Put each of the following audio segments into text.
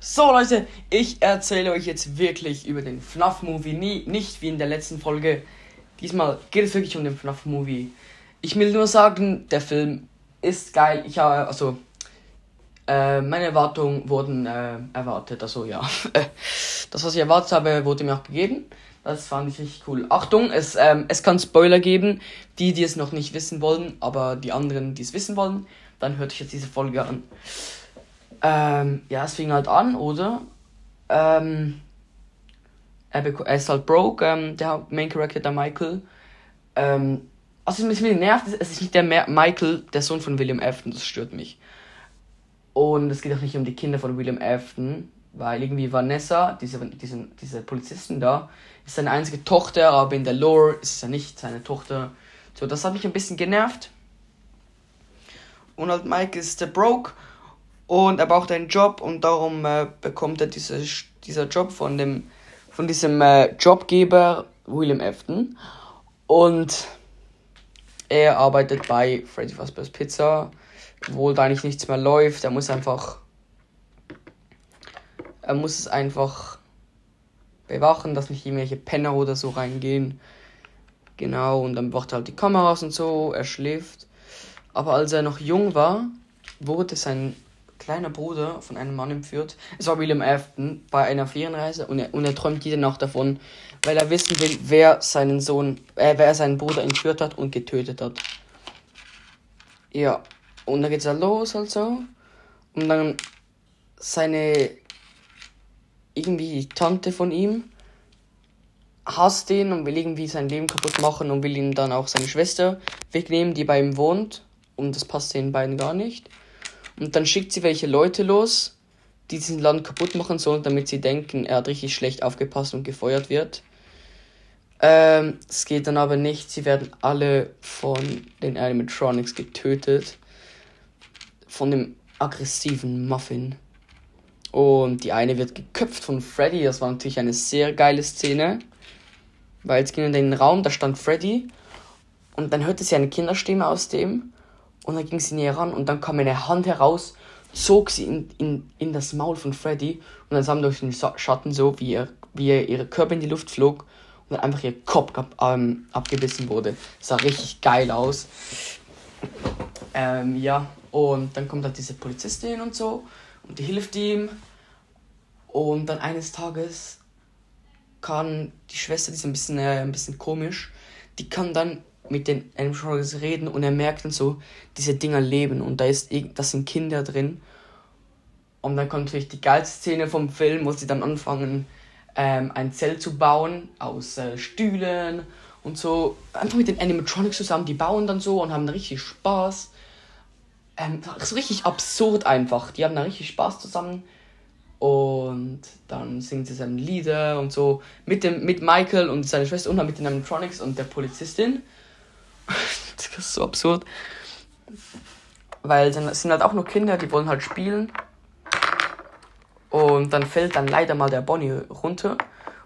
So Leute, ich erzähle euch jetzt wirklich über den FNAF-Movie, nie, nicht wie in der letzten Folge. Diesmal geht es wirklich um den FNAF-Movie. Ich will nur sagen, der Film ist geil. Ich habe, also, äh, meine Erwartungen wurden äh, erwartet. Also ja, das, was ich erwartet habe, wurde mir auch gegeben. Das fand ich richtig cool. Achtung, es, ähm, es kann Spoiler geben. Die, die es noch nicht wissen wollen, aber die anderen, die es wissen wollen, dann hört euch jetzt diese Folge an. Ähm, ja, es fing halt an, oder? Ähm, er, ist halt broke, ähm, der Main Character, der Michael. Ähm, also, was mich nervt, es ist nicht der Michael, der Sohn von William Afton, das stört mich. Und es geht auch nicht um die Kinder von William Afton, weil irgendwie Vanessa, diese, diese, diese Polizistin da, ist seine einzige Tochter, aber in der Lore ist es ja nicht seine Tochter. So, das hat mich ein bisschen genervt. Und halt Mike ist der Broke und er braucht einen Job und darum äh, bekommt er diese, dieser Job von dem von diesem äh, Jobgeber William Afton und er arbeitet bei Freddy Fazbear's Pizza, obwohl da eigentlich nichts mehr läuft. Er muss einfach er muss es einfach bewachen, dass nicht irgendwelche Penner oder so reingehen. Genau, und dann wacht er halt die Kameras und so, er schläft. Aber als er noch jung war, wurde sein kleiner Bruder von einem Mann entführt. Es war William Afton bei einer Ferienreise und er, und er träumt jede Nacht davon, weil er wissen will, wer seinen Sohn, äh, wer seinen Bruder entführt hat und getötet hat. Ja, und dann geht's halt los, halt so. Und dann seine irgendwie Tante von ihm hasst ihn und will irgendwie sein Leben kaputt machen und will ihm dann auch seine Schwester wegnehmen, die bei ihm wohnt. Und das passt den beiden gar nicht. Und dann schickt sie welche Leute los, die diesen Land kaputt machen sollen, damit sie denken, er hat richtig schlecht aufgepasst und gefeuert wird. Ähm, es geht dann aber nicht. Sie werden alle von den Animatronics getötet. Von dem aggressiven Muffin. Und die eine wird geköpft von Freddy. Das war natürlich eine sehr geile Szene. Weil es ging in den Raum, da stand Freddy. Und dann hörte sie eine Kinderstimme aus dem. Und dann ging sie näher ran und dann kam eine Hand heraus, zog sie in, in, in das Maul von Freddy und dann sah man durch den Schatten so, wie, ihr, wie ihr, ihre Körper in die Luft flog und dann einfach ihr Kopf ähm, abgebissen wurde. Sah richtig geil aus. Ähm, ja, und dann kommt halt diese Polizistin und so und die hilft ihm. Und dann eines Tages kann die Schwester, die ist ein bisschen, äh, ein bisschen komisch, die kann dann mit den Animatronics reden und er merkt dann so, diese Dinger leben und da ist das sind Kinder drin. Und dann kommt natürlich die geilste Szene vom Film, wo sie dann anfangen, ähm, ein Zelt zu bauen aus äh, Stühlen und so. Einfach mit den Animatronics zusammen, die bauen dann so und haben richtig Spaß. Ähm, so richtig absurd einfach. Die haben da richtig Spaß zusammen. Und dann singen sie seine Lieder und so. Mit, dem, mit Michael und seiner Schwester und dann mit den Animatronics und der Polizistin. das ist so absurd. Weil dann sind halt auch nur Kinder, die wollen halt spielen. Und dann fällt dann leider mal der Bonnie runter.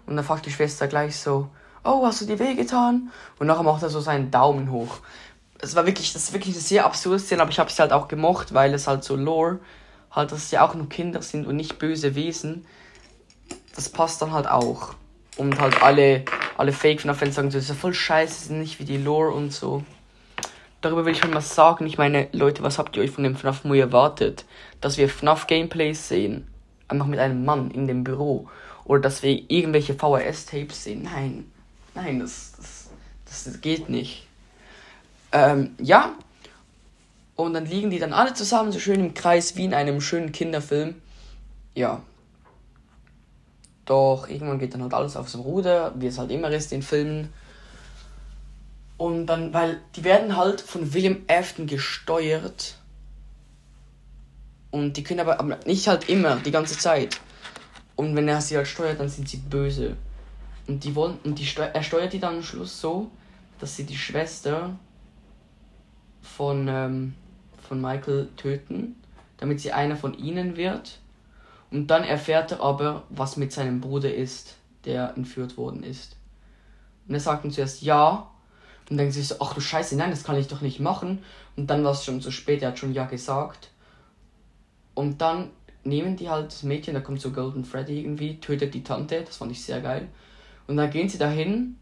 Und dann fragt die Schwester gleich so, oh, hast du dir wehgetan? Und nachher macht er so seinen Daumen hoch. Es war wirklich, das ist wirklich eine sehr absurde Szene, aber ich habe es halt auch gemocht, weil es halt so lore, halt, dass es ja auch nur Kinder sind und nicht böse Wesen. Das passt dann halt auch. Und halt alle alle Fake FNAF-Fans sagen, das ist ja voll scheiße, ist nicht wie die Lore und so. Darüber will ich mal sagen. Ich meine, Leute, was habt ihr euch von dem FNAF Movie erwartet? Dass wir FNAF Gameplays sehen. Einfach mit einem Mann in dem Büro. Oder dass wir irgendwelche VHS-Tapes sehen. Nein. Nein, das, das, das geht nicht. Ähm, ja. Und dann liegen die dann alle zusammen so schön im Kreis wie in einem schönen Kinderfilm. Ja, doch irgendwann geht dann halt alles aufs Ruder, wie es halt immer ist in Filmen. Und dann, weil die werden halt von William Afton gesteuert. Und die können aber, aber nicht halt immer, die ganze Zeit. Und wenn er sie halt steuert, dann sind sie böse. Und die wollen, und die er steuert die dann am Schluss so, dass sie die Schwester von, ähm, von Michael töten, damit sie einer von ihnen wird. Und dann erfährt er aber, was mit seinem Bruder ist, der entführt worden ist. Und er sagt ihm zuerst ja. Und denkt sich so, ach du Scheiße, nein, das kann ich doch nicht machen. Und dann war es schon zu spät, er hat schon ja gesagt. Und dann nehmen die halt das Mädchen, da kommt so Golden Freddy irgendwie, tötet die Tante, das fand ich sehr geil. Und dann gehen sie dahin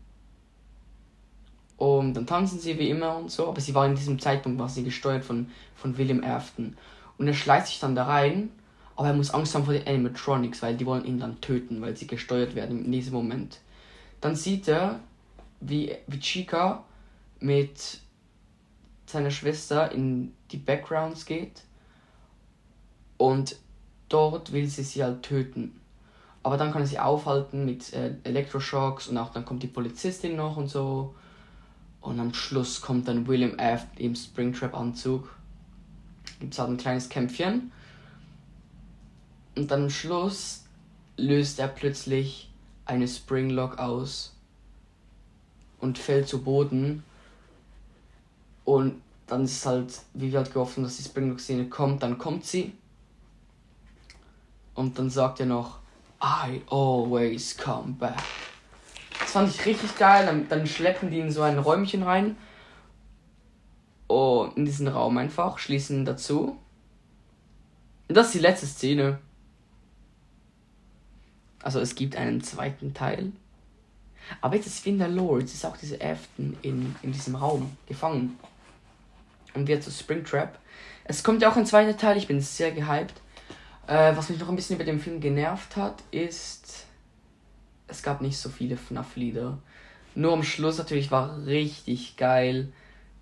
und dann tanzen sie wie immer und so, aber sie war in diesem Zeitpunkt, war sie gesteuert von, von William Afton. Und er schleicht sich dann da rein, aber er muss Angst haben vor den Animatronics, weil die wollen ihn dann töten, weil sie gesteuert werden in diesem Moment. Dann sieht er, wie, wie Chica mit seiner Schwester in die Backgrounds geht und dort will sie sie halt töten. Aber dann kann er sie aufhalten mit äh, Elektroschocks und auch dann kommt die Polizistin noch und so. Und am Schluss kommt dann William F. im Springtrap-Anzug. Gibt es halt ein kleines Kämpfchen. Und dann am Schluss löst er plötzlich eine Springlock aus und fällt zu Boden. Und dann ist halt, wie wir halt gehofft haben, dass die Springlock-Szene kommt, dann kommt sie. Und dann sagt er noch, I always come back. Das fand ich richtig geil. Dann, dann schleppen die in so ein Räumchen rein. Und in diesen Raum einfach, schließen dazu. Und das ist die letzte Szene. Also es gibt einen zweiten Teil. Aber jetzt ist Finder Lore, jetzt ist auch diese Afton in, in diesem Raum gefangen. Und wird zu Springtrap. Es kommt ja auch ein zweiter Teil, ich bin sehr gehypt. Äh, was mich noch ein bisschen über den Film genervt hat, ist, es gab nicht so viele FNAF-Lieder. Nur am Schluss natürlich war richtig geil.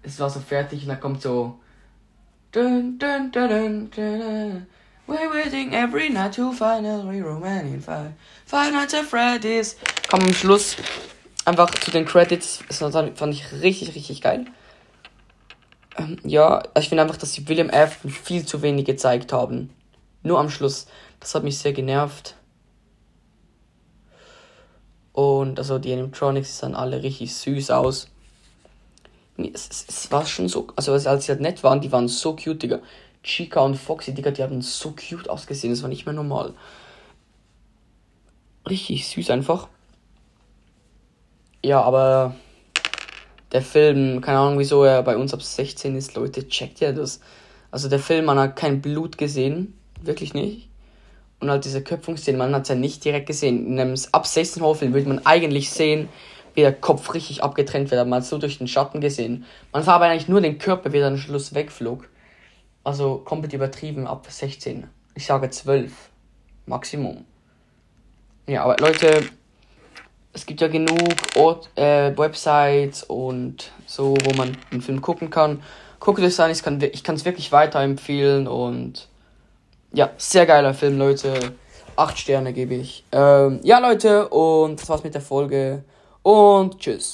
Es war so fertig und dann kommt so. Dun, dun, dun, We're waiting every night to finally Romanian five. Five Nights at Freddy's. Kam am Schluss einfach zu den Credits. Das fand ich richtig, richtig geil. Ähm, ja, ich finde einfach, dass sie William F. viel zu wenig gezeigt haben. Nur am Schluss. Das hat mich sehr genervt. Und also die Animatronics sahen alle richtig süß aus. Es, es, es, war schon so, also als sie halt nett waren, die waren so cute, Digga. Chica und Foxy, Digga, die haben so cute ausgesehen, das war nicht mehr normal. Richtig süß einfach. Ja, aber der Film, keine Ahnung wieso er bei uns ab 16 ist, Leute, checkt ja das. Also der Film, man hat kein Blut gesehen, wirklich nicht. Und halt diese Köpfungsszene, man hat es ja nicht direkt gesehen. In einem ab 16 Horrorfilm würde man eigentlich sehen, wie der Kopf richtig abgetrennt wird, aber man hat so durch den Schatten gesehen. Man sah aber eigentlich nur den Körper, wie er am Schluss wegflog. Also komplett übertrieben ab 16. Ich sage 12. Maximum. Ja, aber Leute, es gibt ja genug Ort, äh, Websites und so, wo man den Film gucken kann. Guckt es an, ich kann es wirklich weiterempfehlen und ja, sehr geiler Film, Leute. Acht Sterne gebe ich. Ähm, ja, Leute, und das war's mit der Folge. Und tschüss.